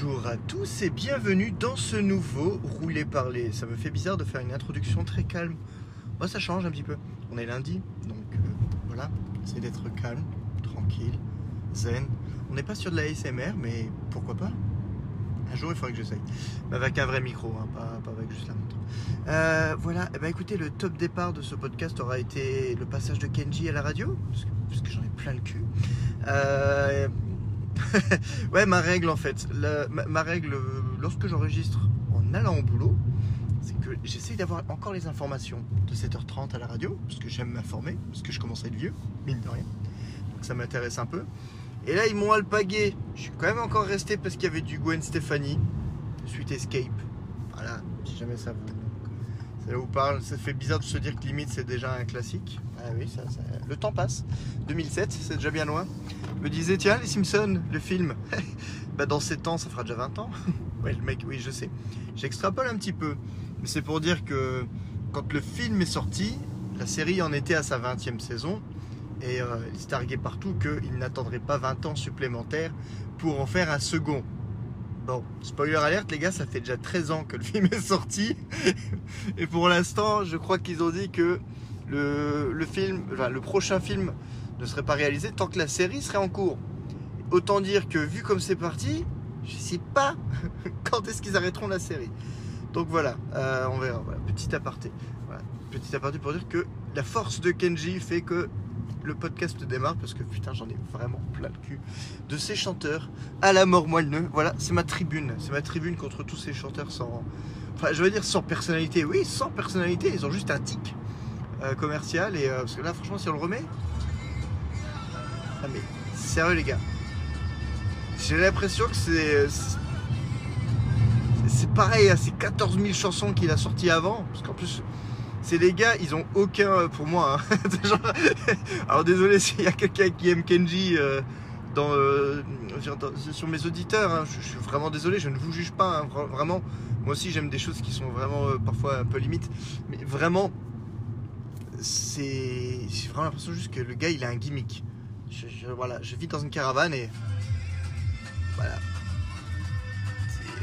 bonjour à tous et bienvenue dans ce nouveau Rouler Parler. Ça me fait bizarre de faire une introduction très calme. Moi ça change un petit peu. On est lundi, donc euh, voilà, c'est d'être calme, tranquille, zen. On n'est pas sur de la SMR, mais pourquoi pas? Un jour il faudrait que j'essaye. Mais avec un vrai micro, hein, pas, pas avec juste la montre. Euh, voilà, eh ben, écoutez, le top départ de ce podcast aura été le passage de Kenji à la radio, parce que, parce que j'en ai plein le cul. Euh, ouais, ma règle en fait. Ma règle, euh, lorsque j'enregistre en allant au boulot, c'est que j'essaye d'avoir encore les informations de 7h30 à la radio, parce que j'aime m'informer, parce que je commence à être vieux, mine de rien. Donc ça m'intéresse un peu. Et là, ils m'ont alpagué. Je suis quand même encore resté parce qu'il y avait du Gwen Stefani, suite Escape. Voilà, si jamais ça vous. Ça vous parle, ça fait bizarre de se dire que limite c'est déjà un classique. Ah oui, ça, le temps passe. 2007, c'est déjà bien loin. Je me disais, tiens, les Simpsons, le film, bah, dans 7 ans, ça fera déjà 20 ans. le mec, oui, je sais. J'extrapole un petit peu. Mais c'est pour dire que quand le film est sorti, la série en était à sa 20e saison. Et euh, il se targuait partout qu'il n'attendrait pas 20 ans supplémentaires pour en faire un second. Bon, spoiler alerte, les gars, ça fait déjà 13 ans que le film est sorti. Et pour l'instant, je crois qu'ils ont dit que le, film, le prochain film ne serait pas réalisé tant que la série serait en cours. Autant dire que vu comme c'est parti, je sais pas quand est-ce qu'ils arrêteront la série. Donc voilà, euh, on verra. Petit aparté. Petit aparté pour dire que la force de Kenji fait que le podcast démarre parce que putain j'en ai vraiment plein le cul de ces chanteurs à la mort moelleux. Voilà, c'est ma tribune, c'est ma tribune contre tous ces chanteurs sans, enfin je veux dire sans personnalité. Oui, sans personnalité, ils ont juste un tic euh, commercial et euh, parce que là franchement si on le remet, ah mais sérieux les gars, j'ai l'impression que c'est c'est- pareil à ces 14 000 chansons qu'il a sorties avant, parce qu'en plus c'est les gars, ils ont aucun euh, pour moi. hein. Alors désolé s'il y a quelqu'un qui aime Kenji euh, euh, sur, dans- sur mes auditeurs, hein. je, suis vraiment désolé, je ne vous juge pas, hein. Vra- vraiment. Moi aussi j'aime des choses qui sont vraiment parfois un peu limites, mais vraiment c'est j'ai vraiment l'impression juste que le gars il a un gimmick. Je, voilà, je vis dans une caravane et voilà.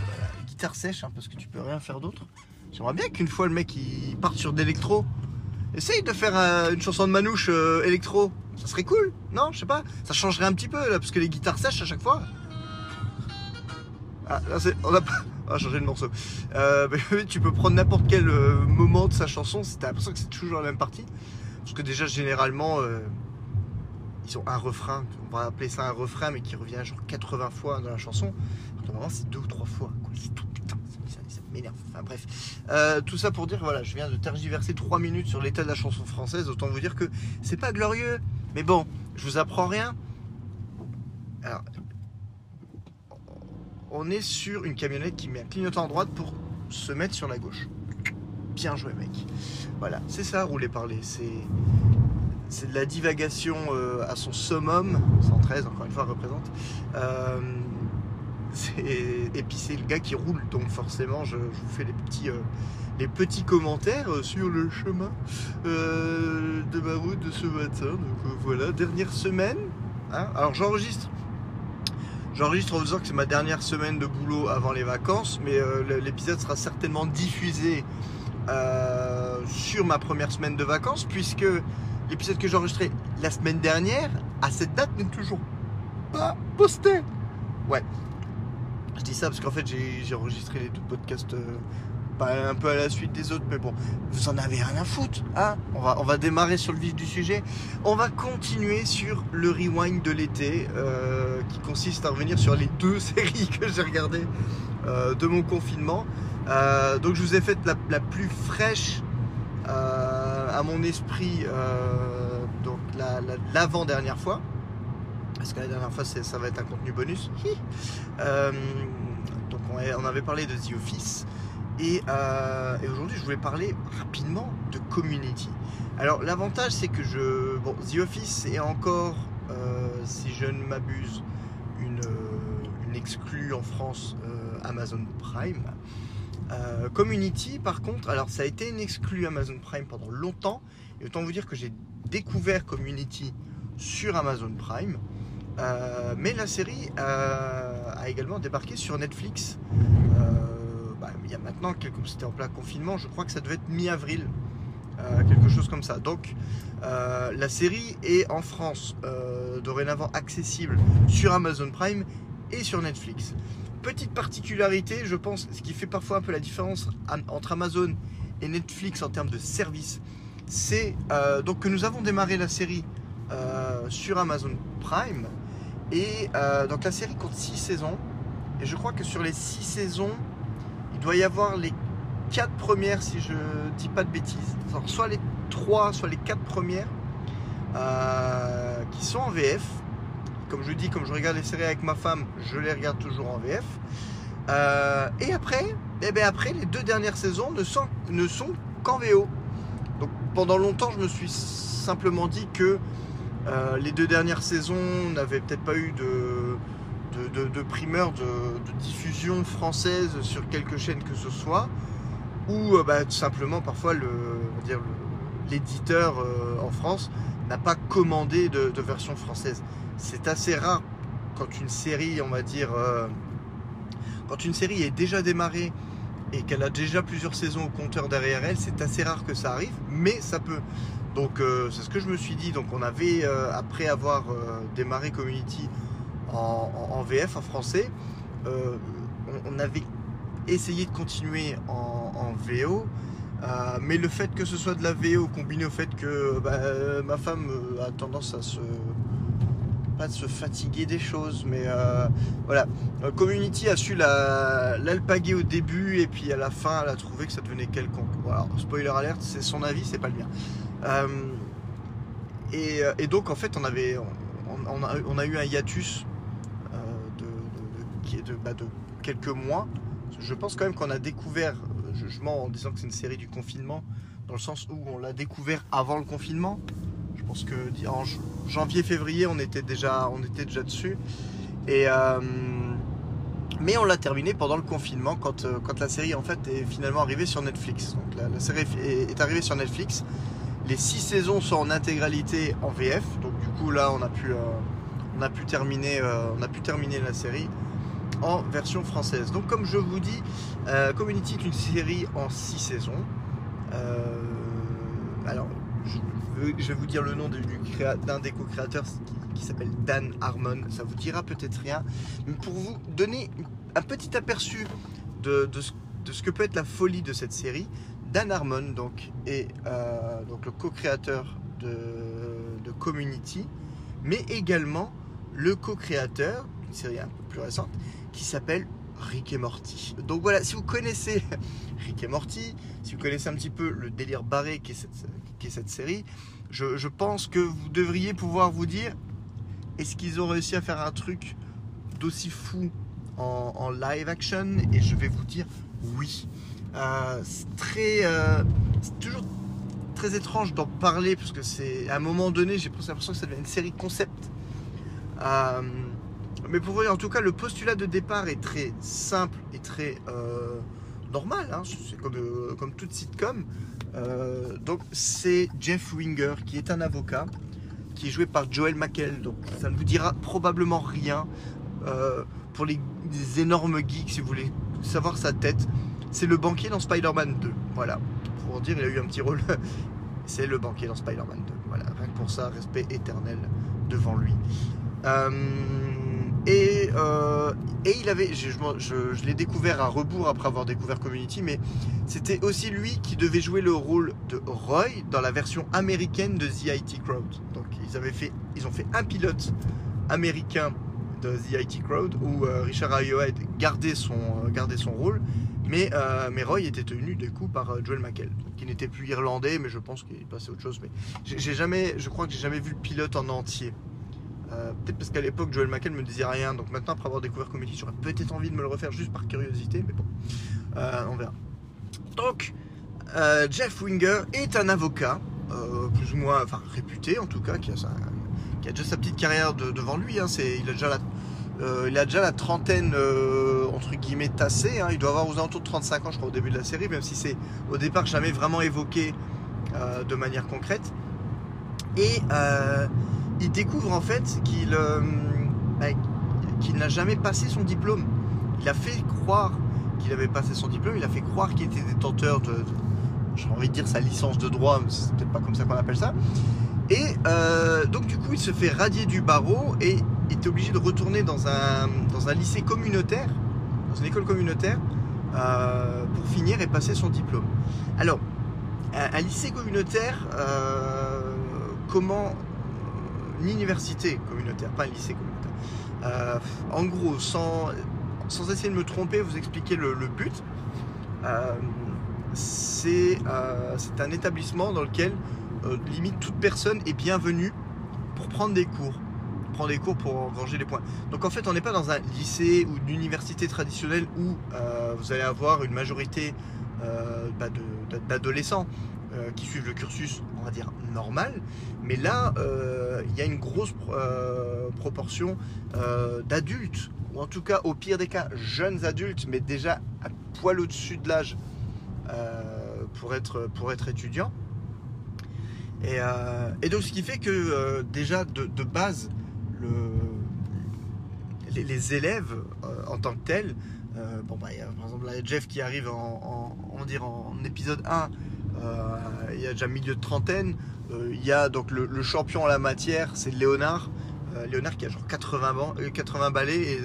Voilà, guitare sèche parce que tu peux rien faire d'autre. J'aimerais bien qu'une fois le mec il parte sur d'électro. Essaye de faire euh, une chanson de Manouche euh, électro. Ça serait cool, non? Je sais pas. Ça changerait un petit peu là parce que les guitares sèches à chaque fois. Ah, là, c'est- on a pas on a changé le morceau. Euh, tu peux prendre n'importe quel moment de sa chanson, si t'as l'impression que c'est toujours la même partie. Parce que déjà, généralement, ils ont un refrain, on va appeler ça un refrain, mais qui revient genre 80 fois dans la chanson. Normalement, c'est deux ou trois fois. C'est tout, Enfin bref. Euh, tout ça pour dire, voilà, je viens de tergiverser 3 minutes sur l'état de la chanson française. Autant vous dire que c'est pas glorieux. Mais bon, je vous apprends rien. Alors, on est sur une camionnette qui met un clignotant à droite pour se mettre sur la gauche. Bien joué, mec. Voilà, c'est ça, rouler parler. C'est c'est de la divagation euh, à son summum. 113, encore une fois, représente. Euh, et puis c'est le gars qui roule, donc forcément, je, vous fais les petits, euh, les petits commentaires euh, sur le chemin euh, de ma route de ce matin. Donc voilà, dernière semaine. hein. Alors j'enregistre J'enregistre en disant que c'est ma dernière semaine de boulot avant les vacances, mais l'épisode sera certainement diffusé sur ma première semaine de vacances, puisque l'épisode que j'ai enregistré la semaine dernière, à cette date, n'est toujours pas posté. Ouais. Je dis ça parce qu'en fait, j'ai enregistré les deux podcasts euh, un peu à la suite des autres, mais bon, vous en avez rien à foutre. Hein on, va, on va démarrer sur le vif du sujet. On va continuer sur le rewind de l'été, euh, qui consiste à revenir sur les deux séries que j'ai regardées euh, de mon confinement. Donc je vous ai fait la, plus fraîche à mon esprit, donc la- la- l'avant-dernière fois. Parce que la dernière fois, ça va être un contenu bonus. Euh, donc on, avait parlé de The Office. Et, euh, et aujourd'hui, je voulais parler rapidement de Community. Alors, l'avantage, c'est que je. Bon, The Office est encore, euh, si je ne m'abuse, une, une exclue en France Amazon Prime. Community, par contre, alors ça a été une exclue Amazon Prime pendant longtemps. Et autant vous dire que j'ai découvert Community sur Amazon Prime. Mais la série a également débarqué sur Netflix. Bah, il y a maintenant, comme c'était en plein confinement, je crois que ça devait être mi-avril. quelque chose comme ça. Donc la série est en France dorénavant accessible sur Amazon Prime et sur Netflix. Petite particularité, je pense, ce qui fait parfois un peu la différence entre Amazon et Netflix en termes de service, c'est euh, donc que nous avons démarré la série euh, sur Amazon Prime. Et euh, donc la série compte 6 saisons. Et je crois que sur les 6 saisons, il doit y avoir les 4 premières, si je dis pas de bêtises. soit les 3, soit les 4 premières qui sont en VF. Comme je dis, comme je regarde les séries avec ma femme, je les regarde toujours en VF. et après, eh bien après, les deux dernières saisons ne sont, ne sont qu'en VO. Donc pendant longtemps, je me suis simplement dit que euh, les deux dernières saisons n'avaient peut-être pas eu de, de, primeur de, diffusion française sur quelque chaîne que ce soit, ou euh, bah, tout simplement parfois l'éditeur euh, en France n'a pas commandé de, version française. C'est assez rare quand une série, on va dire, quand une série est déjà démarrée et qu'elle a déjà plusieurs saisons au compteur derrière elle, c'est assez rare que ça arrive, mais ça peut. Donc euh, c'est ce que je me suis dit. Donc on avait, euh, après avoir euh, démarré Community en, VF, en français, on, avait essayé de continuer en, VO. mais le fait que ce soit de la VO combiné au fait que bah, ma femme a tendance à se pas de se fatiguer des choses, mais euh, voilà. Euh, Community a su l'alpaguer au début et puis à la fin, elle a trouvé que ça devenait quelconque. Voilà, spoiler alert, c'est son avis, c'est pas le mien. Euh, et, donc en fait, on avait, on, a, eu un hiatus de, bah, de, quelques mois. Je pense quand même qu'on a découvert, je, mens en disant que c'est une série du confinement, dans le sens où on l'a découvert avant le confinement. Pense que en janvier-février, on était déjà, on était déjà dessus. Et euh, mais on l'a terminé pendant le confinement, quand, euh, quand la série en fait est finalement arrivée sur Netflix. Donc la, série est, arrivée sur Netflix. Les six saisons sont en intégralité en VF. Donc du coup là, on a pu, euh, on a pu terminer, on a pu terminer la série en version française. Donc comme je vous dis, Community est une série en six saisons. alors je vais vous dire le nom d'un des co-créateurs qui, s'appelle Dan Harmon. Ça vous dira peut-être rien. Mais pour vous donner un petit aperçu de, ce, que peut être la folie de cette série, Dan Harmon est euh, donc le co-créateur de, Community, mais également le co-créateur d'une série un peu plus récente qui s'appelle Rick et Morty. Donc voilà, si vous connaissez Rick et Morty, si vous connaissez un petit peu le délire barré qui est cette, qui est cette série, je, pense que vous devriez pouvoir vous dire est-ce qu'ils ont réussi à faire un truc d'aussi fou en, live action? Et je vais vous dire oui. Euh. Euh, c'est toujours très étrange d'en parler parce que c'est à un moment donné, j'ai l'impression que ça devient une série concept. Euh, mais pour vous en tout cas, le postulat de départ est très simple et très normal. Hein. c'est comme, comme toute sitcom. Euh, donc c'est Jeff Winger qui est un avocat qui est joué par Joel McHale. Donc ça ne vous dira probablement rien euh, pour les, énormes geeks si vous voulez savoir sa tête. C'est le banquier dans Spider-Man 2. Voilà. Pour dire, il a eu un petit rôle. c'est le banquier dans Spider-Man 2. Voilà. Rien que pour ça, respect éternel devant lui. Euh, et, euh, et il avait, je, je, l'ai découvert à rebours après avoir découvert Community, mais c'était aussi lui qui devait jouer le rôle de Roy dans la version américaine de The IT Crowd. Donc ils avaient fait, ils ont fait un pilote américain de The IT Crowd où euh, Richard Ayoade gardait son, euh, son rôle, mais, mais Roy était tenu du coup par Joel McHale, qui n'était plus irlandais, mais je pense qu'il passait autre chose. Mais j'ai jamais, je crois que j'ai jamais vu le pilote en entier. Euh, peut-être parce qu'à l'époque, Joel McHale me disait rien. Donc maintenant, après avoir découvert Comedy, j'aurais peut-être envie de me le refaire juste par curiosité. Mais bon, euh, on verra. Donc, euh, Jeff Winger est un avocat, plus ou moins, enfin réputé en tout cas, qui a, déjà sa petite carrière devant lui. Hein. il, a déjà la, il a déjà la trentaine, entre guillemets, tassée. Hein. Il doit avoir aux alentours de 35 ans, je crois, au début de la série, même si c'est au départ jamais vraiment évoqué de manière concrète. Et il découvre en fait qu'il euh, qu'il n'a jamais passé son diplôme. Il a fait croire qu'il avait passé son diplôme, il a fait croire qu'il était détenteur de, j'ai envie de dire sa licence de droit, mais c'est peut-être pas comme ça qu'on appelle ça. Et euh, donc du coup, il se fait radier du barreau et est obligé de retourner dans un, lycée communautaire, dans une école communautaire, euh, pour finir et passer son diplôme. Alors, un, lycée communautaire, comment université communautaire, pas un lycée communautaire. en gros, sans, essayer de me tromper, vous expliquer le, but. c'est un établissement dans lequel limite toute personne est bienvenue pour prendre des cours prendre des cours pour engranger les points. Donc en fait, on n'est pas dans un lycée ou une université traditionnelle où euh, vous allez avoir une majorité euh, bah, d'adolescents euh, qui suivent le cursus, dire, normal. Mais là, il y a une grosse proportion d'adultes, ou en tout cas, au pire des cas, jeunes adultes, mais déjà à poil au-dessus de l'âge pour, être, pour être étudiant. Et, donc ce qui fait que déjà de base, les, élèves euh, en tant que tels. Euh, bon, bah, par exemple, là, Jeff qui arrive en, on en épisode 1, euh, il y a déjà milieu de trentaine. Il y a donc le, champion en la matière, c'est Léonard. Léonard qui a genre 80, ban 80 balais et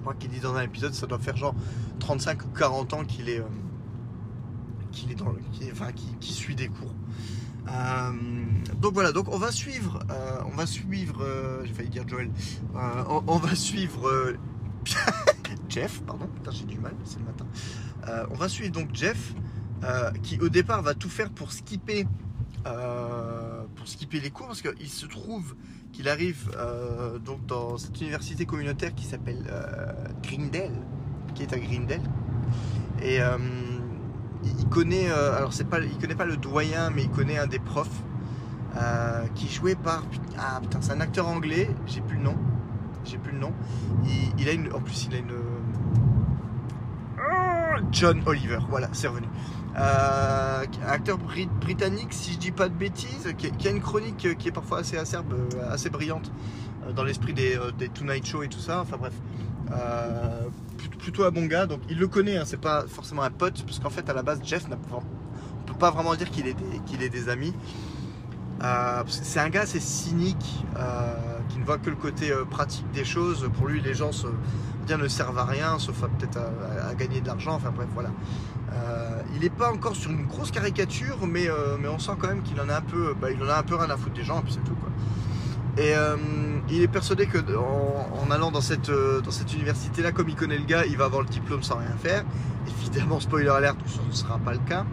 je crois qu'il dit dans un épisode, ça doit faire genre 35 ou 40 ans qu'il est, dans enfin, qui, suit des cours. Euh, donc voilà, donc on va suivre, euh, on va suivre, euh, j'ai failli dire Joël, on, va suivre Jeff, pardon, j'ai du mal, c'est le matin. on va suivre donc Jeff, qui au départ va tout faire pour skipper, pour skipper les cours, parce qu'il se trouve qu'il arrive donc dans cette université communautaire qui s'appelle Grindel, qui est à Grindel, et il connaît, euh, alors c'est pas, il connaît pas le doyen, mais il connaît un des profs euh, qui jouait par, ah putain, c'est un acteur anglais, j'ai plus le nom, j'ai plus le nom. Il, a une, en plus il a une, John Oliver, voilà, c'est revenu. Euh, acteur britannique, si je dis pas de bêtises, qui, a une chronique qui est parfois assez acerbe, assez brillante dans l'esprit des, des Tonight Show et tout ça. Enfin bref, euh, plutôt un bon gars, donc il le connaît, hein, c'est pas forcément un pote, parce qu'en fait à la base Jeff, on peut pas vraiment dire qu'il est, des, amis. Euh, c'est un gars assez cynique, euh, qui ne voit que le côté pratique des choses. Pour lui, les gens se, ne servent à rien, sauf peut-être à, gagner de l'argent. Enfin bref, voilà. Il n'est pas encore sur une grosse caricature, mais, mais on sent quand même qu'il en a un peu, bah, il en a un peu rien à foutre des gens, et puis c'est tout quoi. Et euh, il est persuadé que en, allant dans cette, euh, dans cette université-là, comme il connaît le gars, il va avoir le diplôme sans rien faire. Évidemment, spoiler alert, ça ne sera pas le cas.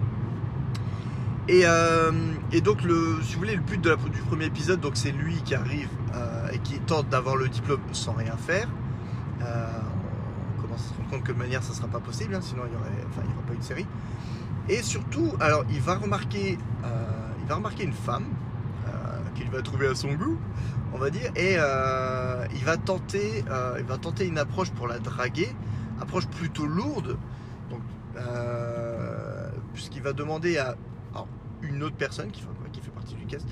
Et, euh, donc, le, si vous voulez, le but du premier épisode, donc c'est lui qui arrive et qui tente d'avoir le diplôme sans rien faire. Rendre que de manière, ça sera pas possible, hein, sinon il n'y aurait, aurait pas une série. Et surtout, alors, il va remarquer, il va remarquer une femme qu'il va trouver à son goût, on va dire, et euh, il, va tenter, euh, il va tenter une approche pour la draguer, approche plutôt lourde, donc, euh, puisqu'il va demander à une autre personne qui, qui, fait partie du cast,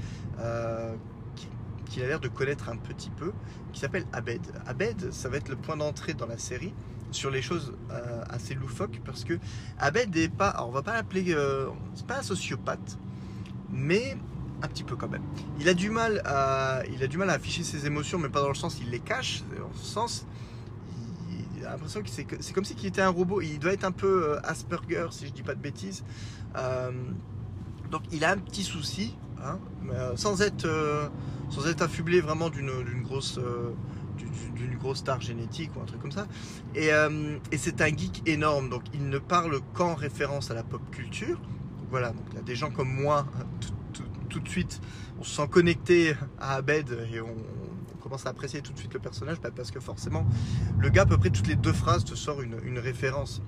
qui, a l'air de connaître un petit peu, qui s'appelle Abed. Abed, ça va être le point d'entrée dans la série sur les choses assez loufoques parce que Abed n'est pas, alors on va pas l'appeler, c'est pas un sociopathe, mais un petit peu quand même. Il a du mal à, il a du mal à afficher ses émotions, mais pas dans le sens il les cache, dans le sens il a l'impression que c'est, comme si il était un robot. Il doit être un peu euh, Asperger, si je dis pas de bêtises. Euh, donc il a un petit souci, hein, euh, sans être, sans être affublé vraiment d'une, grosse, d'une grosse star génétique ou un truc comme ça. Et, et, c'est un geek énorme, donc il ne parle qu'en référence à la pop culture. voilà, donc il y a des gens comme moi, tout de suite, on se sent connecté à Abed et on, commence à apprécier tout de suite le personnage bah, parce que forcément, le gars, à peu près toutes les deux phrases, te sort une, référence.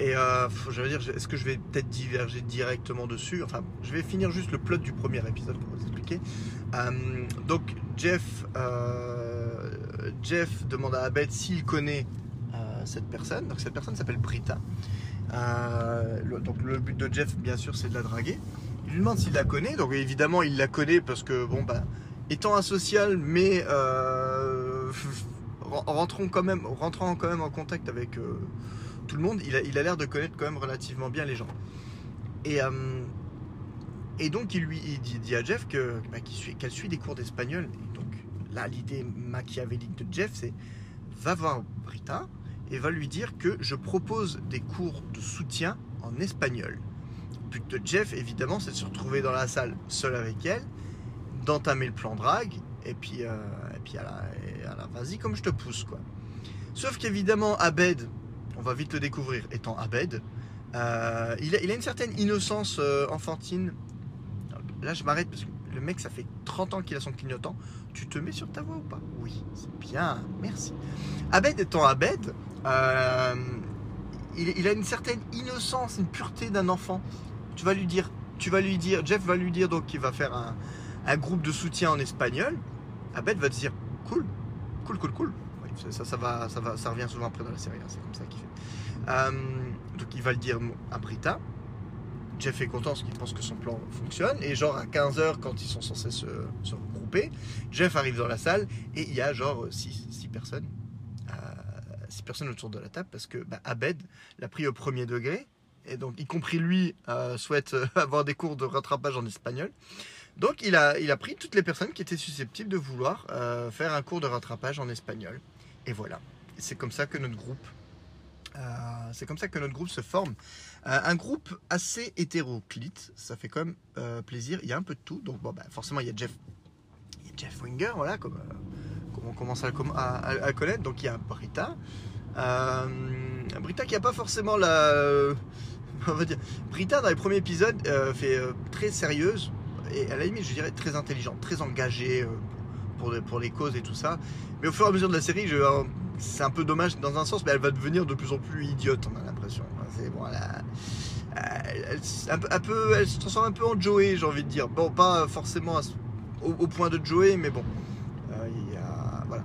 Et euh, je veux dire, est-ce que je vais peut-être diverger directement dessus? Enfin, je vais finir juste le plot du premier épisode pour vous expliquer. Euh, donc, Jeff, euh, Jeff demande à Abed s'il connaît cette personne. Donc, cette personne s'appelle Brita. donc, le but de Jeff, bien sûr, c'est de la draguer. Il lui demande s'il la connaît, donc évidemment il la connaît parce que bon bah étant asocial, mais euh, rentrons quand même, rentrant quand même en contact avec euh, tout le monde, il a l'air de connaître quand même relativement bien les gens. Euh, et donc il lui dit, à Jeff bah, qu'elle suit des cours d'espagnol. Donc là, l'idée machiavélique de Jeff, c'est va voir Brita et va lui dire que je propose des cours de soutien en espagnol. Le but de Jeff, évidemment, c'est de se retrouver dans la salle seul avec elle, d'entamer le plan drague, et puis, euh, et puis vas-y comme je te pousse, quoi. Sauf qu'évidemment, Abed, on va vite le découvrir, étant Abed, euh, il, a, il a une certaine innocence euh, enfantine. Là, je m'arrête parce que le mec, ça fait 30 ans qu'il a son clignotant. Tu te mets sur ta voix ou pas? Oui, c'est bien, merci. Abed étant Abed, euh, il, a une certaine innocence, une pureté d'un enfant. Tu vas lui dire, tu vas lui dire, Jeff va lui dire donc qu'il va faire un, groupe de soutien en espagnol. Abed va te dire cool, cool, cool, cool. Ça, ça va, ça va, ça revient souvent après dans la série. hein, c'est comme ça qu'il fait. Euh, donc il va le dire à Brita. Jeff est content parce qu'il pense que son plan fonctionne. Et genre à 15h, quand ils sont censés se, regrouper, Jeff arrive dans la salle et il y a genre 6 personnes. 6 personnes autour de la table parce que bah, Abed l'a pris au premier degré. Et donc, y compris lui, euh, souhaite euh, avoir des cours de rattrapage en espagnol. Donc, il a, il a pris toutes les personnes qui étaient susceptibles de vouloir euh, faire un cours de rattrapage en espagnol. Et voilà. C'est comme ça que notre groupe, euh, c'est comme ça que notre groupe se forme. Euh, un groupe assez hétéroclite, ça fait quand même euh, plaisir. Il y a un peu de tout. Donc, bon, bah, forcément, il y a Jeff, il y a Jeff Winger, voilà, comme, on commence à, à- connaître. Donc, il y a Brita. Brita qui a pas forcément la. Brita, dans les premiers épisodes, fait très sérieuse et à la limite, je dirais très intelligente, très engagée pour, les- pour les causes et tout ça. Mais au fur et à mesure de la série, je, c'est un peu dommage dans un sens, mais elle va devenir de plus en plus idiote, on a l'impression. C'est bon, elle, un peu, elle se transforme un peu en Joey, j'ai envie de dire. Bon, pas forcément au, point de Joey, mais bon. Euh, Il y a. Voilà.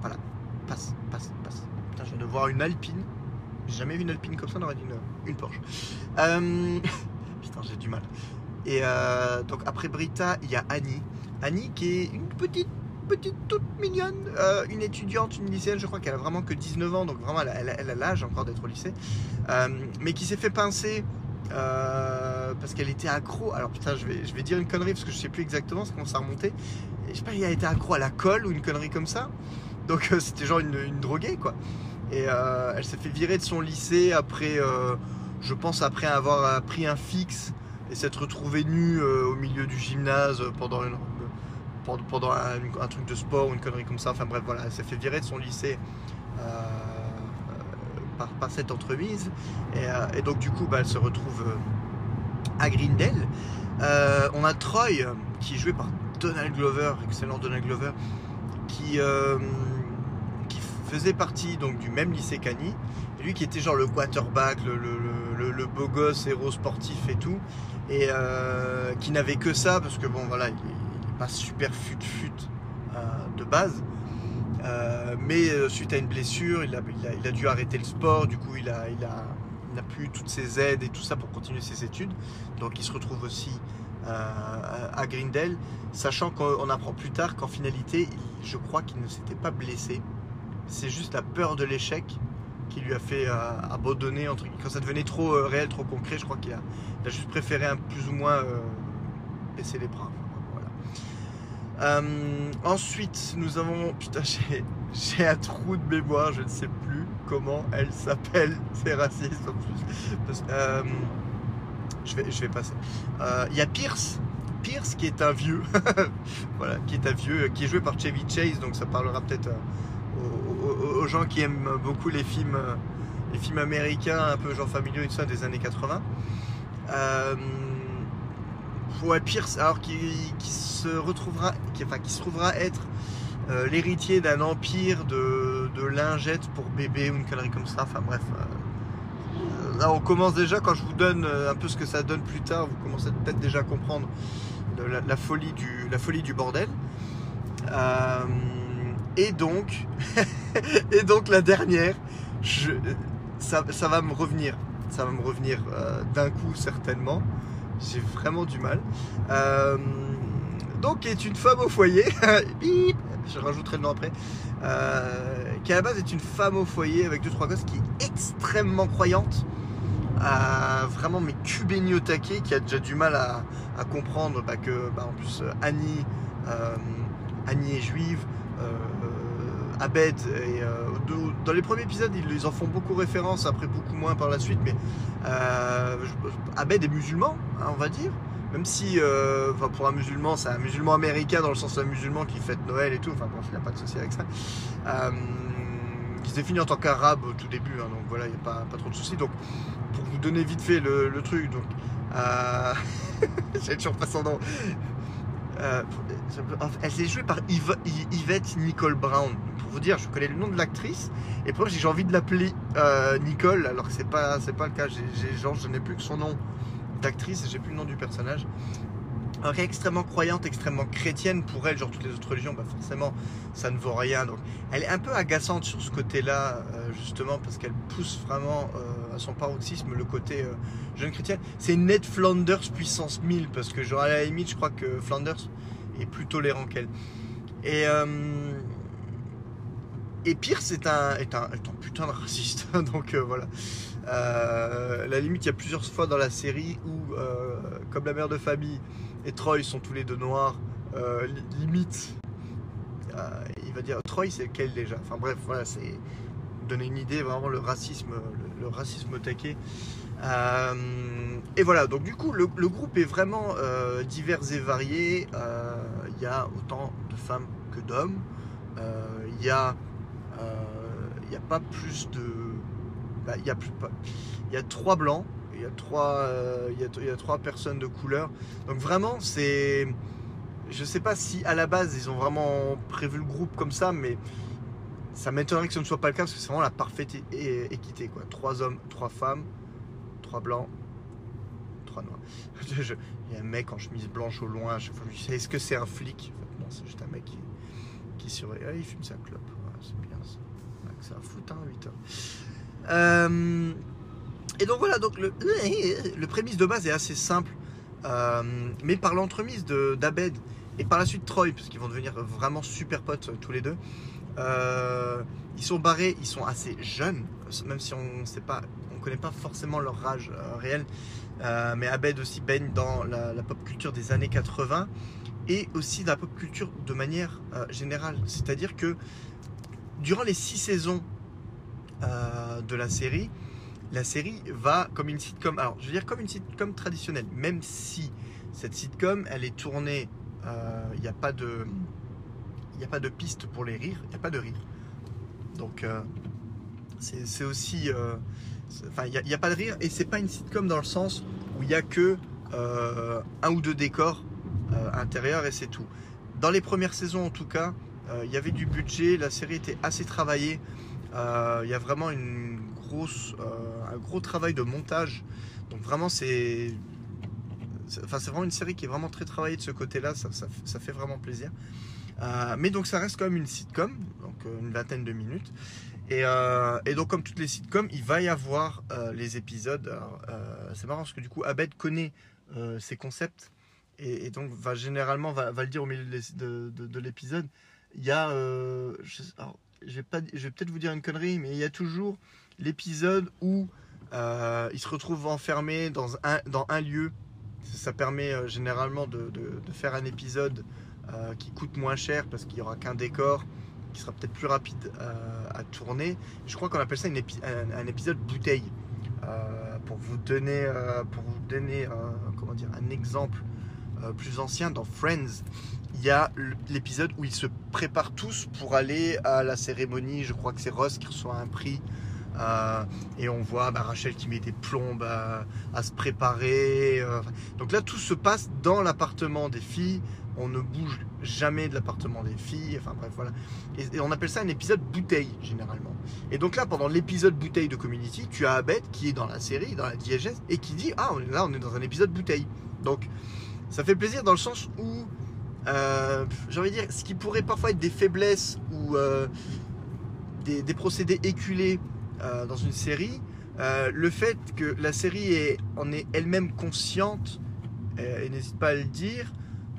Voilà. Passe, passe, passe. Putain, je viens de voir une Alpine. J'ai jamais vu une Alpine comme ça, on aurait une Porsche. Euh, Putain, j'ai du mal. Et euh, donc après Brita, il y a Annie. Annie qui est une petite, petite, toute mignonne, euh, une étudiante, une lycéenne, je crois qu'elle a vraiment que 19 ans, donc vraiment elle a- l'âge encore d'être au lycée. Euh, mais qui s'est fait pincer euh, parce qu'elle était accro. Alors putain, je vais, dire une connerie parce que je sais plus exactement, ça commence à remonter. Je sais pas, elle a été accro à la colle ou une connerie comme ça. Donc c'était genre une, une droguée quoi. Et elle s'est fait virer de son lycée après, je pense après avoir pris un fixe et s'être retrouvée nue au milieu du gymnase pendant, une- pendant, un, truc de sport ou une connerie comme ça. Enfin bref, voilà, elle s'est fait virer de son lycée euh, par, cette entremise. Et, euh, et donc du coup, bah, elle se retrouve euh, à Grindel. Euh, on a Troy qui est joué par Donald Glover, excellent Donald Glover, qui, qui faisait partie donc du même lycée qu'Annie. Lui qui était genre le quarterback, le, le, le- beau gosse, héros sportif et tout. Et qui n'avait que ça parce que bon voilà, il super fut-fut euh, de base. Euh, mais euh, suite à une blessure, il a, dû arrêter le sport. Du coup, il a, il, a, n'a plus toutes ses aides et tout ça pour continuer ses études. Donc, il se retrouve aussi à Grindel, sachant qu'on apprend plus tard qu'en finalité, je crois qu'il ne s'était pas blessé. C'est juste la peur de l'échec qui lui a fait abandonner. Entre, quand ça devenait trop réel, trop concret, je crois qu'il a, juste préféré un, plus ou moins baisser les bras. Euh, ensuite, nous avons. Putain, j'ai, un trou de mémoire, je ne sais plus comment elle s'appelle. C'est raciste en plus. Euh, je, vais, je vais passer. Euh, Il y a Pierce. Pierce qui est un vieux. voilà, qui est un vieux, qui est joué par Chevy Chase, donc ça parlera peut-être euh, aux, gens qui aiment beaucoup les films, euh, les films américains, un peu genre familiaux tout ça des années 80. Ouais, Pierce, alors qui, se retrouvera, enfin, qui se trouvera être euh, l'héritier d'un empire de, lingettes pour bébé ou une connerie comme ça. Enfin bref. euh, là, on commence déjà, quand je vous donne euh, un peu ce que ça donne plus tard, vous commencez peut-être déjà à comprendre la, folie, du, la folie du bordel. Et donc, et donc la dernière, ça, va me revenir. Ça va me revenir d'un coup certainement. J'ai vraiment du mal. Euh, donc est une femme au foyer. Je rajouterai le nom après. Euh, qui à la base est une femme au foyer avec deux trois gosses qui est extrêmement croyante. Euh, vraiment mais cubéni au taquet qui a déjà du mal à, comprendre bah, que bah, en plus Annie Annie est juive Abed et dans les premiers épisodes ils en font beaucoup référence après beaucoup moins par la suite mais Abed est musulman hein, on va dire même si, euh, pour un musulman, c'est un musulman américain dans le sens d'un musulman qui fête Noël et tout. Enfin, bon, il n'y a pas de souci avec ça. Euh, il se définit en tant qu'arabe au tout début, hein, donc voilà, il n'y a pas, trop de soucis. Donc, pour vous donner vite fait le, truc, donc, euh, j'ai toujours pas son nom. Euh, elle s'est jouée par Yvette Nicole Brown. Pour vous dire, je connais le nom de l'actrice et pour j'ai envie de l'appeler Nicole alors que c'est pas c'est pas le cas. J'ai genre je n'ai plus que son nom d'actrice, j'ai plus le nom du personnage. Alors, extrêmement croyante, extrêmement chrétienne pour elle, genre toutes les autres religions, bah forcément ça ne vaut rien. Donc elle est un peu agaçante sur ce côté-là, euh, justement, parce qu'elle pousse vraiment euh, à son paroxysme le côté euh, jeune chrétienne. C'est Ned Flanders puissance 1000, parce que genre à la limite, je crois que Flanders est plus tolérant qu'elle. Et et Pierce est un, est un, est un putain de raciste. Donc voilà. Euh, la limite, il y a plusieurs fois dans la série où, euh, comme la mère de famille et Troy sont tous les deux noirs, euh, limite, il va dire Troy, c'est lequel déjà? Enfin bref, voilà, c'est donner une idée vraiment le racisme, le, racisme taqué. et voilà, donc du coup, le, groupe est vraiment divers et varié. Il y a autant de femmes que d'hommes. Il y a, il a pas plus de bah, il y, a plus, il y a trois blancs, il y a trois, euh, il, y a, trois personnes de couleur. Donc vraiment, c'est, je sais pas si à la base ils ont vraiment prévu le groupe comme ça, mais ça m'étonnerait que ce ne soit pas le cas parce que c'est vraiment la parfaite équité quoi. Trois hommes, trois femmes, trois blancs, trois noirs. il y a un mec en chemise blanche au loin. Je, je sais, est-ce que c'est un flic? Non, c'est juste un mec qui, qui surveille. Ah, il fume sa clope. c'est bien ça. C'est un foutin, 8 heures. Euh, et donc voilà, donc le, le prémisse de base est assez simple, euh, mais par l'entremise d'Abed et par la suite Troy, parce qu'ils vont devenir vraiment super potes euh, tous les deux. Ils sont barrés, ils sont assez jeunes, même si on sait pas, on connaît pas forcément leur âge réel. mais Abed aussi baigne dans la, pop culture des années 80 et aussi dans la pop culture de manière générale. C'est-à-dire que durant les six saisons euh, de la série, la série va comme une sitcom. Alors, je veux dire comme une sitcom traditionnelle, même si cette sitcom, elle est tournée, il euh, n'y a pas de, n'y a pas de piste pour les rires, il n'y a pas de rire. Donc, euh, c'est aussi, enfin, il n'y a, pas de rire et c'est pas une sitcom dans le sens où il n'y a que un ou deux décors intérieurs et c'est tout. Dans les premières saisons, en tout cas, il y avait du budget, la série était assez travaillée. Euh, il y a vraiment une grosse, euh, un gros travail de montage. Donc vraiment c'est Enfin, c'est vraiment une série qui est vraiment très travaillée de ce côté-là, ça, fait vraiment plaisir. Euh, mais donc ça reste quand même une sitcom, donc une vingtaine de minutes. Et, et, donc comme toutes les sitcoms, il va y avoir les épisodes. c'est marrant parce que du coup Abed connaît ces concepts et, donc va généralement va, le dire au milieu de, de, l'épisode. Il y a, je vais, peut-être vous dire une connerie, mais il y a toujours l'épisode où euh, il se retrouve enfermé dans un, lieu. Ça permet euh, généralement de, faire un épisode euh, qui coûte moins cher parce qu'il n'y aura qu'un décor qui sera peut-être plus rapide à tourner. Je crois qu'on appelle ça un, épisode bouteille. pour vous donner, pour vous donner comment dire, un exemple plus ancien, dans Friends, il y a l'épisode où ils se préparent tous pour aller à la cérémonie. Je crois que c'est Ross qui reçoit un prix. Euh, et on voit bah, Rachel qui met des plombes à, se préparer. Euh, donc là, tout se passe dans l'appartement des filles. On ne bouge jamais de l'appartement des filles. Enfin bref, voilà. Et, on appelle ça un épisode bouteille, généralement. Et donc là, pendant l'épisode bouteille de Community, tu as Abed qui est dans la série, dans la diégèse, et qui dit Ah, là, on est dans un épisode bouteille. Donc, ça fait plaisir dans le sens où euh, dire, ce qui pourrait parfois être des faiblesses ou euh, des, procédés éculés euh, dans une série, le fait que la série est, en est elle-même consciente, et n'hésite pas à le dire,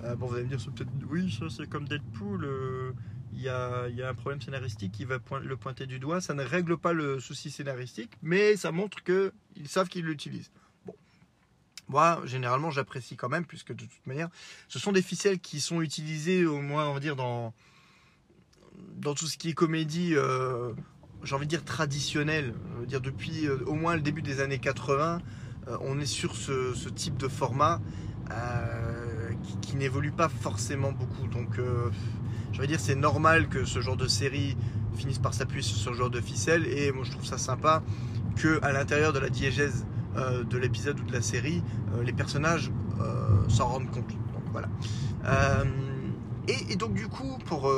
Euh, bon, vous allez me dire, c'est peut-être. Oui, ça c'est comme Deadpool. euh, Il y, a, un problème scénaristique qui va le pointer du doigt. Ça ne règle pas le souci scénaristique, mais ça montre qu'ils savent qu'ils l'utilisent. Moi, généralement, j'apprécie quand même, puisque de toute manière, ce sont des ficelles qui sont utilisées, au moins, on va dire, dans, dans tout ce qui est comédie, euh, j'ai envie de dire veux dire, depuis euh, au moins le début des années 80, euh, on est sur ce, type de format euh, qui, n'évolue pas forcément beaucoup. Donc, je veux dire, c'est normal que ce genre de série finisse par s'appuyer sur ce genre de ficelle. Et moi, je trouve ça sympa que à l'intérieur de la diégèse de l'épisode ou de la série, les personnages s'en rendent compte. Donc voilà. Et, donc du coup, pour,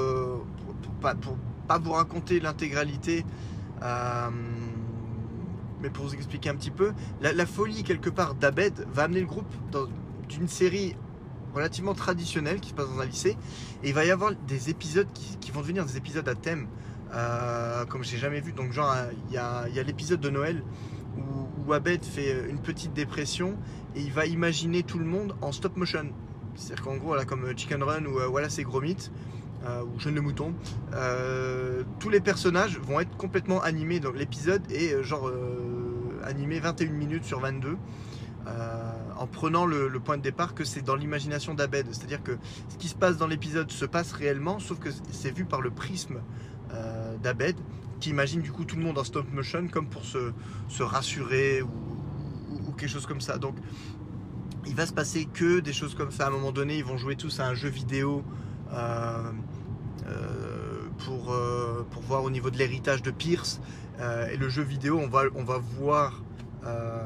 pour pas vous raconter l'intégralité, euh, mais pour vous expliquer un petit peu, la, folie quelque part d'Abed va amener le groupe dans- d'une série relativement traditionnelle qui se passe dans un lycée, et il va y avoir des épisodes qui, vont devenir des épisodes à thème, euh, comme j'ai jamais vu. Donc genre, il y a, l'épisode de Noël où, où Abed fait une petite dépression et il va imaginer tout le monde en stop motion. C'est-à-dire qu'en gros, voilà, comme Chicken Run ou euh, Voilà c'est Gromit, euh, ou Jeune le Mouton, euh, tous les personnages vont être complètement animés. Donc l'épisode est euh, genre animé 21 minutes sur 22. euh, en prenant le, point de départ que c'est dans l'imagination d'Abed. C'est-à-dire que ce qui se passe dans l'épisode se passe réellement, sauf que c'est vu par le prisme d'Abed, qui imagine du coup tout le monde en stop motion comme pour se, rassurer ou, quelque chose comme ça. Donc il va se passer que des choses comme ça. À un moment donné, ils vont jouer tous à un jeu vidéo pour, euh, pour voir au niveau de l'héritage de Pierce. Euh, et le jeu vidéo, on va, on va voir. euh,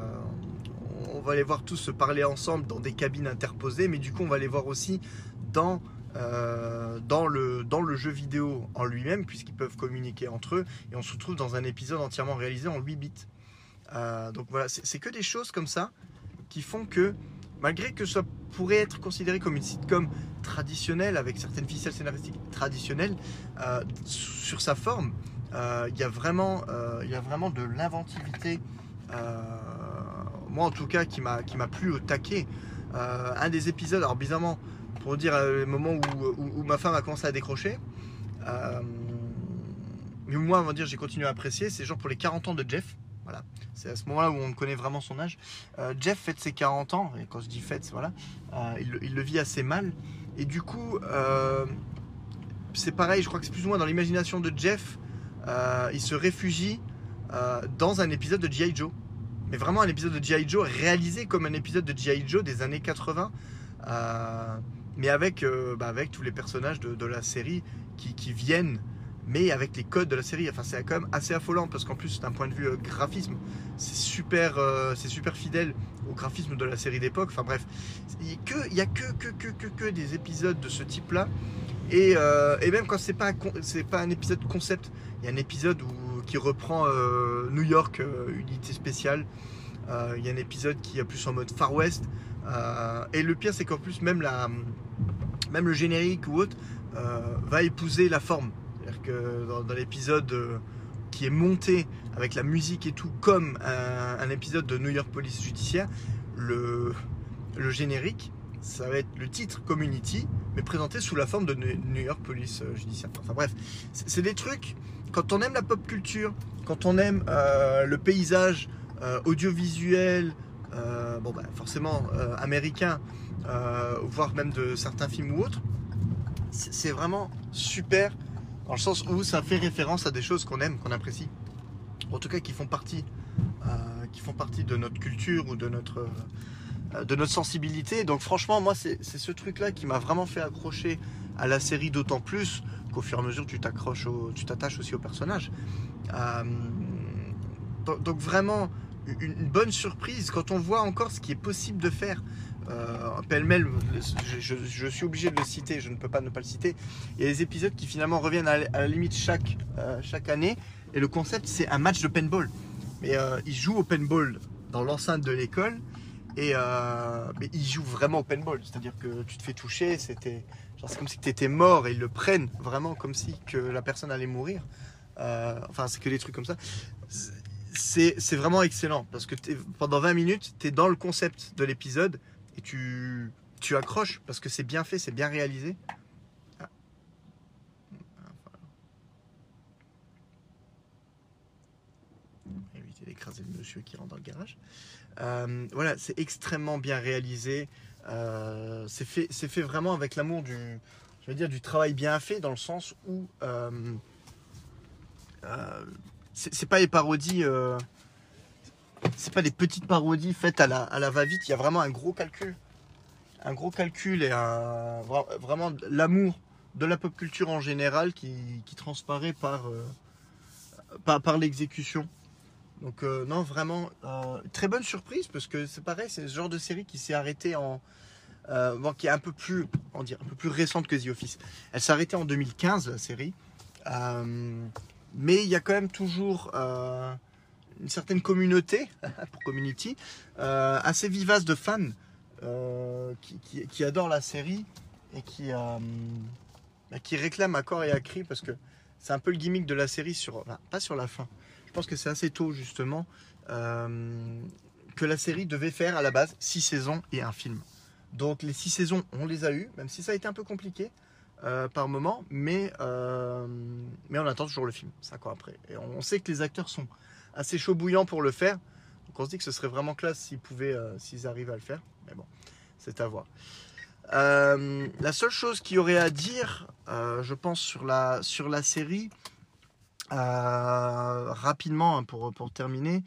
on va les voir tous se parler ensemble dans des cabines interposées, mais du coup, on va les voir aussi dans, euh, dans, le, dans le jeu vidéo en lui-même, puisqu'ils peuvent communiquer entre eux. Et on se retrouve dans un épisode entièrement réalisé en 8 bits. Euh, donc voilà, c'est que des choses comme ça qui font que, malgré que ça pourrait être considéré comme une sitcom traditionnelle, avec certaines ficelles scénaristiques traditionnelles, euh, sur sa forme, euh, il y, a vraiment, euh, y a vraiment de l'inventivité. moi, en tout cas, qui m'a plu au taquet. Un des épisodes, alors bizarrement, pour dire le moment où, où- ma femme a commencé à décrocher, mais moi, on va dire, j'ai continué à apprécier, c'est genre pour les 40 ans de Jeff. C'est à ce moment-là où on connaît vraiment son âge. Euh, Jeff fête ses 40 ans, et quand je dis fête, voilà, euh, il, le- vit assez mal. Et du coup, euh, c'est pareil, je crois que c'est plus ou moins dans l'imagination de Jeff, il se réfugie dans un épisode de G.I. Joe. Mais vraiment un épisode de G.I. Joe réalisé comme un épisode de G.I. Joe des années 80. euh, mais avec, bah, avec tous les personnages de, la série qui viennent, mais avec les codes de la série. Enfin, c'est quand même assez affolant parce qu'en plus, d'un point de vue euh, graphisme, c'est super, euh, c'est super fidèle au graphisme de la série d'époque. Enfin bref, il n'y a, que, des épisodes de ce type-là. Et, euh, même quand c'est pas, pas un épisode concept, il y a un épisode qui reprend New York, unité spéciale. Il y a un épisode qui est plus en mode Far West. Et le pire, c'est qu'en plus, même, le générique ou autre va épouser la forme. C'est-à-dire que dans, l'épisode euh, qui est monté avec la musique et tout, comme un, épisode de New York Police Judiciaire, le, générique, ça va être le titre Community, mais présenté sous la forme de New York Police euh, Judiciaire. Enfin bref, c'est des trucs, quand on aime la pop culture, quand on aime euh, le paysage audiovisuel, bon bah forcément américain, voire même de certains films ou autres, c'est vraiment super dans le sens où ça fait référence à des choses qu'on aime, qu'on apprécie, en tout cas qui font partie, euh, qui font partie de notre culture ou de notre, euh, de notre sensibilité. Donc franchement, moi, c'est ce truc-là qui m'a vraiment fait accrocher à la série, d'autant plus qu'au fur et à mesure, tu t'accroches, tu t'attaches aussi au personnage. Euh, donc, vraiment, une bonne surprise quand on voit encore ce qui est possible de faire. Euh, pêle-mêle, je, suis obligé de le citer, je ne peux pas ne pas le citer. Il y a des épisodes qui finalement reviennent à, la- limite chaque, euh, chaque année. Et le concept, c'est un match de paintball. Mais euh, ils jouent au paintball dans l'enceinte de l'école. Et euh, mais ils jouent vraiment au paintball. C'est-à-dire que tu te fais toucher, c'était c'est comme si tu étais mort et ils le prennent vraiment comme si que la personne allait mourir. Enfin, c'est que des trucs comme ça. C'est vraiment excellent parce que pendant 20 minutes, tu es dans le concept de l'épisode tu, tu accroches parce que c'est bien fait, c'est bien réalisé. Ah. Éviter d'écraser le monsieur qui rentre dans le garage. Euh, voilà, c'est extrêmement bien réalisé. Euh, c'est fait, fait vraiment avec l'amour du, je veux dire, du travail bien fait dans le sens où euh, c'est pas les parodies, c'est pas des petites parodies faites à la, à la va-vite. Il y a vraiment un gros calcul, un gros calcul et vraiment l'amour de la pop culture en général qui, qui transparaît par, euh, par, par l'exécution. Donc euh, non, vraiment, euh, très bonne surprise parce que c'est pareil, c'est ce genre de série qui s'est arrêtée en... qui est un peu plus, on dire, un peu plus récente que The Office. Elle s'est arrêtée en 2015, la série. Mais il y a quand même toujours une certaine communauté, pour Community, euh, assez vivace de fans euh, qui, adorent la série et qui, euh, bah, qui réclament à corps et à cri parce que c'est un peu le gimmick de la série, sur, pas sur la fin. Je pense que c'est assez tôt justement que la série devait faire à la base six saisons et un film. Donc les six saisons, on les a eues, même si ça a été un peu compliqué par moment, mais, mais on attend toujours le film, cinq ans après. Et on sait que les acteurs sont assez chauds bouillants pour le faire. Donc on se dit que ce serait vraiment classe s'ils pouvaient, euh, s'ils arrivaient à le faire. Mais bon, c'est à voir. Euh, la seule chose qu'il y aurait à dire, euh, je pense, sur la, sur la série, rapidement hein, pour, pour terminer,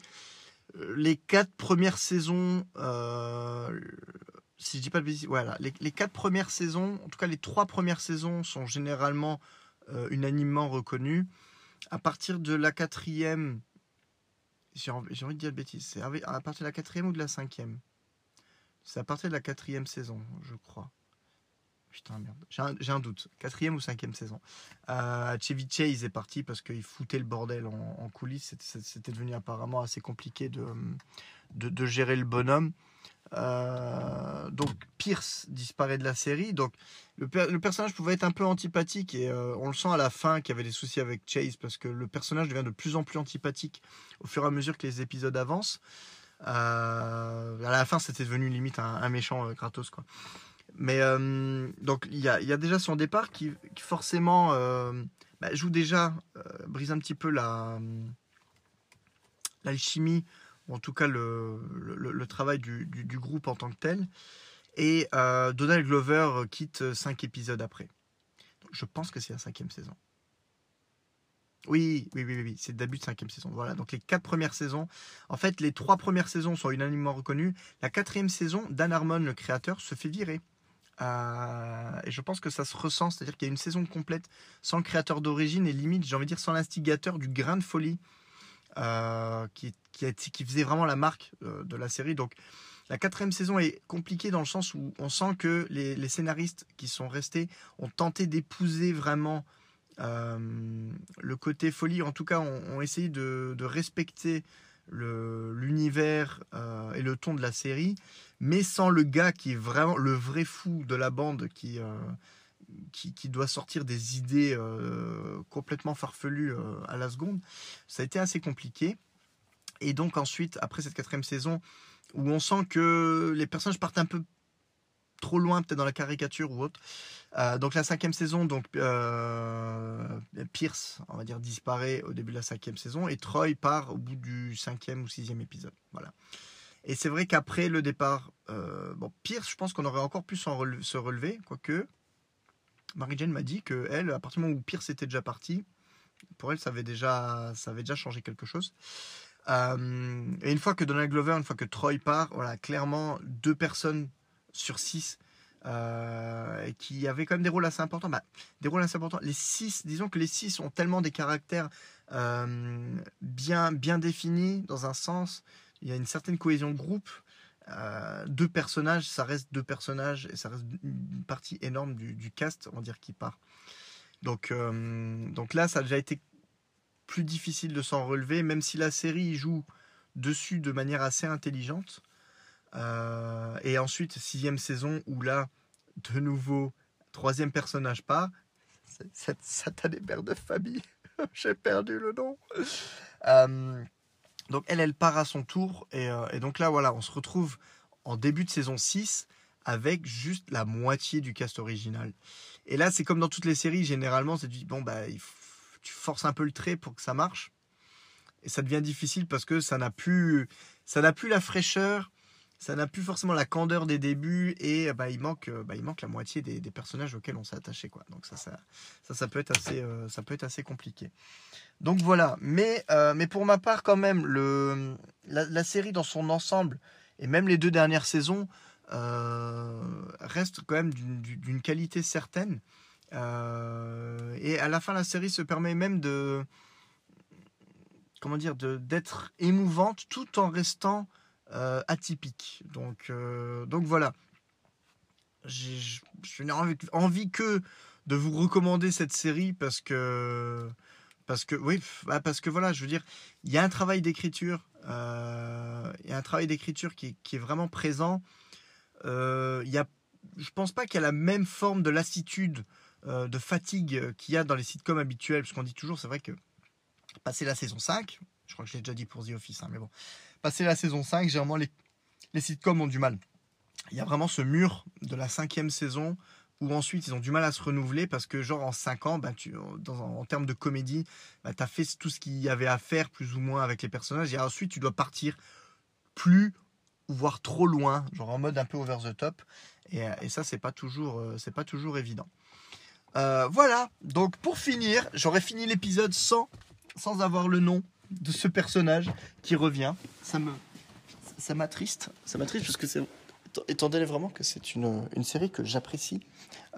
les quatre premières saisons, si je dis pas de bêtises, voilà, les, quatre premières saisons, en tout cas les trois premières saisons sont généralement unanimement reconnues. À partir de la quatrième, j'ai envie, de dire de bêtises, c'est à partir de la quatrième ou de la cinquième C'est à partir de la quatrième saison, je crois. Putain, merde. J'ai un, doute. Quatrième ou cinquième saison. Euh, Chevy Chase est parti parce qu'il foutait le bordel en, coulisses. C'était- devenu apparemment assez compliqué de, de gérer le bonhomme. Euh, donc Pierce disparaît de la série. Donc le, per- le personnage pouvait être un peu antipathique et euh, on le sent à la fin qu'il y avait des soucis avec Chase parce que le personnage devient de plus en plus antipathique au fur et à mesure que les épisodes avancent. Euh, à la fin, c'était devenu limite un, un méchant Kratos quoi. Mais donc il y a, déjà son départ qui, forcément bah, joue déjà, brise un petit peu la l'alchimie, ou en tout cas le, travail du, groupe en tant que tel. Et euh, Donald Glover quitte cinq épisodes après. Je pense que c'est la cinquième saison. Oui, oui, oui, oui, c'est le début de cinquième saison. Voilà, donc les quatre premières saisons. En fait, les trois premières saisons sont unanimement reconnues. La quatrième saison, Dan Harmon, le créateur, se fait virer. Euh, et je pense que ça se ressent, c'est-à-dire qu'il y a une saison complète sans créateur d'origine et limite, j'ai envie de dire, sans l'instigateur du grain de folie euh, qui, faisait vraiment la marque euh, de la série. Donc la quatrième saison est compliquée dans le sens où on sent que les, scénaristes qui sont restés ont tenté d'épouser vraiment euh, le côté folie, en tout cas ont, ont essayé de, respecter l'univers et le ton de la série, mais sans le gars qui est vraiment le vrai fou de la bande qui, qui, doit sortir des idées euh, complètement farfelues euh, à la seconde. Ça a été assez compliqué. Et donc ensuite, après cette quatrième saison, où on sent que les personnages partent un peu trop loin, peut-être dans la caricature ou autre. Euh, donc la cinquième saison, donc Pierce, on va dire, disparaît au début de la cinquième saison et Troy part au bout du cinquième ou sixième épisode. Voilà. Et c'est vrai qu'après le départ, bon, Pierce, je pense qu'on aurait encore pu se relever, quoique Mary Jane m'a dit que elle, à partir du moment où Pierce était déjà parti, pour elle, ça avait déjà, ça avait déjà changé quelque chose. Euh, et une fois que Donald Glover, une fois que Troy part, voilà, clairement, deux personnes sur six euh, qui avaient quand même des rôles assez importants. Bah, des rôles assez importants. Les six, disons que les six ont tellement des caractères euh, bien, bien définis dans un sens. Il y a une certaine cohésion de groupe. Euh, deux personnages, ça reste deux personnages et ça reste une partie énorme du, cast, on va dire, qui part. Donc, euh, donc là, ça a déjà été plus difficile de s'en relever, même si la série joue dessus de manière assez intelligente. Euh, et ensuite, sixième saison, où là, de nouveau, troisième personnage part. Cette satanée mère de famille. J'ai perdu le nom. Donc elle, elle part à son tour. Et, euh, et donc là, voilà, on se retrouve en début de saison 6 avec juste la moitié du cast original. Et là, c'est comme dans toutes les séries, généralement, c'est du bon, bah, tu forces un peu le trait pour que ça marche. Et ça devient difficile parce que ça n'a plus, ça n'a plus la fraîcheur, ça n'a plus forcément la candeur des débuts et bah, il, manque, bah, il manque la moitié des, personnages auxquels on s'est attaché. Quoi. Donc ça ça, ça, ça, peut être assez, euh, ça peut être assez compliqué. Donc voilà, mais, euh, mais pour ma part quand même, le, la, série dans son ensemble, et même les deux dernières saisons, euh, restent quand même d'une qualité certaine. et à la fin, la série se permet même de comment dire d'être émouvante tout en restant euh, atypique. Donc, euh, donc voilà. Je n'ai envie, envie, que de vous recommander cette série parce que parce que oui bah, parce que voilà je veux dire il y a un travail d'écriture euh, il y a un travail d'écriture qui, qui, est vraiment présent euh, il y a je pense pas qu'il y a la même forme de lassitude de fatigue qu'il y a dans les sitcoms habituels parce qu'on dit toujours c'est vrai que passer la saison 5 je crois que je l'ai déjà dit pour The Office hein, mais bon Passer la saison 5, généralement les, les sitcoms ont du mal. Il y a vraiment ce mur de la cinquième saison où ensuite ils ont du mal à se renouveler parce que genre en 5 ans, bah, tu, dans, en termes de comédie, bah, tu as fait tout ce qu'il y avait à faire plus ou moins avec les personnages et ensuite tu dois partir plus voire trop loin, genre en mode un peu over the top et, et ça c'est pas toujours euh, c'est pas toujours évident. Euh, voilà, donc pour finir, j'aurais fini l'épisode sans, sans avoir le nom de ce personnage qui revient. Ça me, ça m'attriste. Ça m'attriste parce que c'est, étant donné vraiment que c'est une, une série que j'apprécie,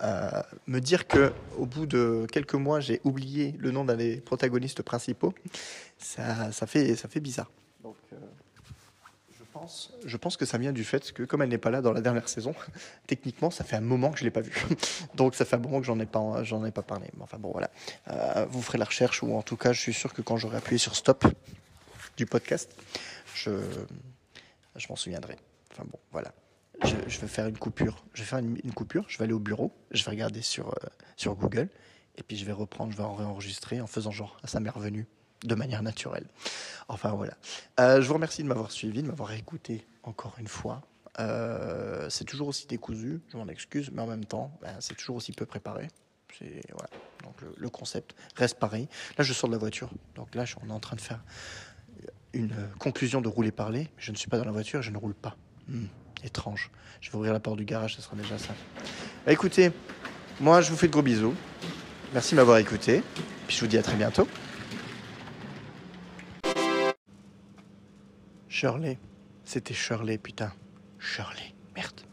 euh, me dire que au bout de quelques mois j'ai oublié le nom d'un des protagonistes principaux, ça, ça fait, ça fait bizarre. Donc, euh, je pense que ça vient du fait que, comme elle n'est pas là dans la dernière saison, techniquement, ça fait un moment que je ne l'ai pas vue. Donc, ça fait un moment que j'en ai pas, j'en ai pas parlé. Mais enfin, bon, voilà. Euh, vous ferez la recherche, ou en tout cas, je suis sûr que quand j'aurai appuyé sur stop du podcast, je, je m'en souviendrai. Enfin, bon, voilà. Je, vais faire une coupure. Je vais faire une, coupure. Je vais aller au bureau. Je vais regarder sur, euh, sur Google. Et puis, je vais reprendre, je vais en réenregistrer en faisant genre, ça m'est revenu de manière naturelle. Enfin voilà. Euh, je vous remercie de m'avoir suivi, de m'avoir écouté encore une fois. Euh, c'est toujours aussi décousu, je m'en excuse, mais en même temps, ben, c'est toujours aussi peu préparé. Voilà. Donc le, concept reste pareil. Là, je sors de la voiture. Donc là, on est en train de faire une conclusion de rouler parler. Je ne suis pas dans la voiture, je ne roule pas. Hmm, étrange. Je vais ouvrir la porte du garage, ce sera déjà ça. Bah, écoutez, moi, je vous fais de gros bisous. Merci de m'avoir écouté. Puis je vous dis à très bientôt. Shirley. C'était Shirley, putain. Shirley. Merde.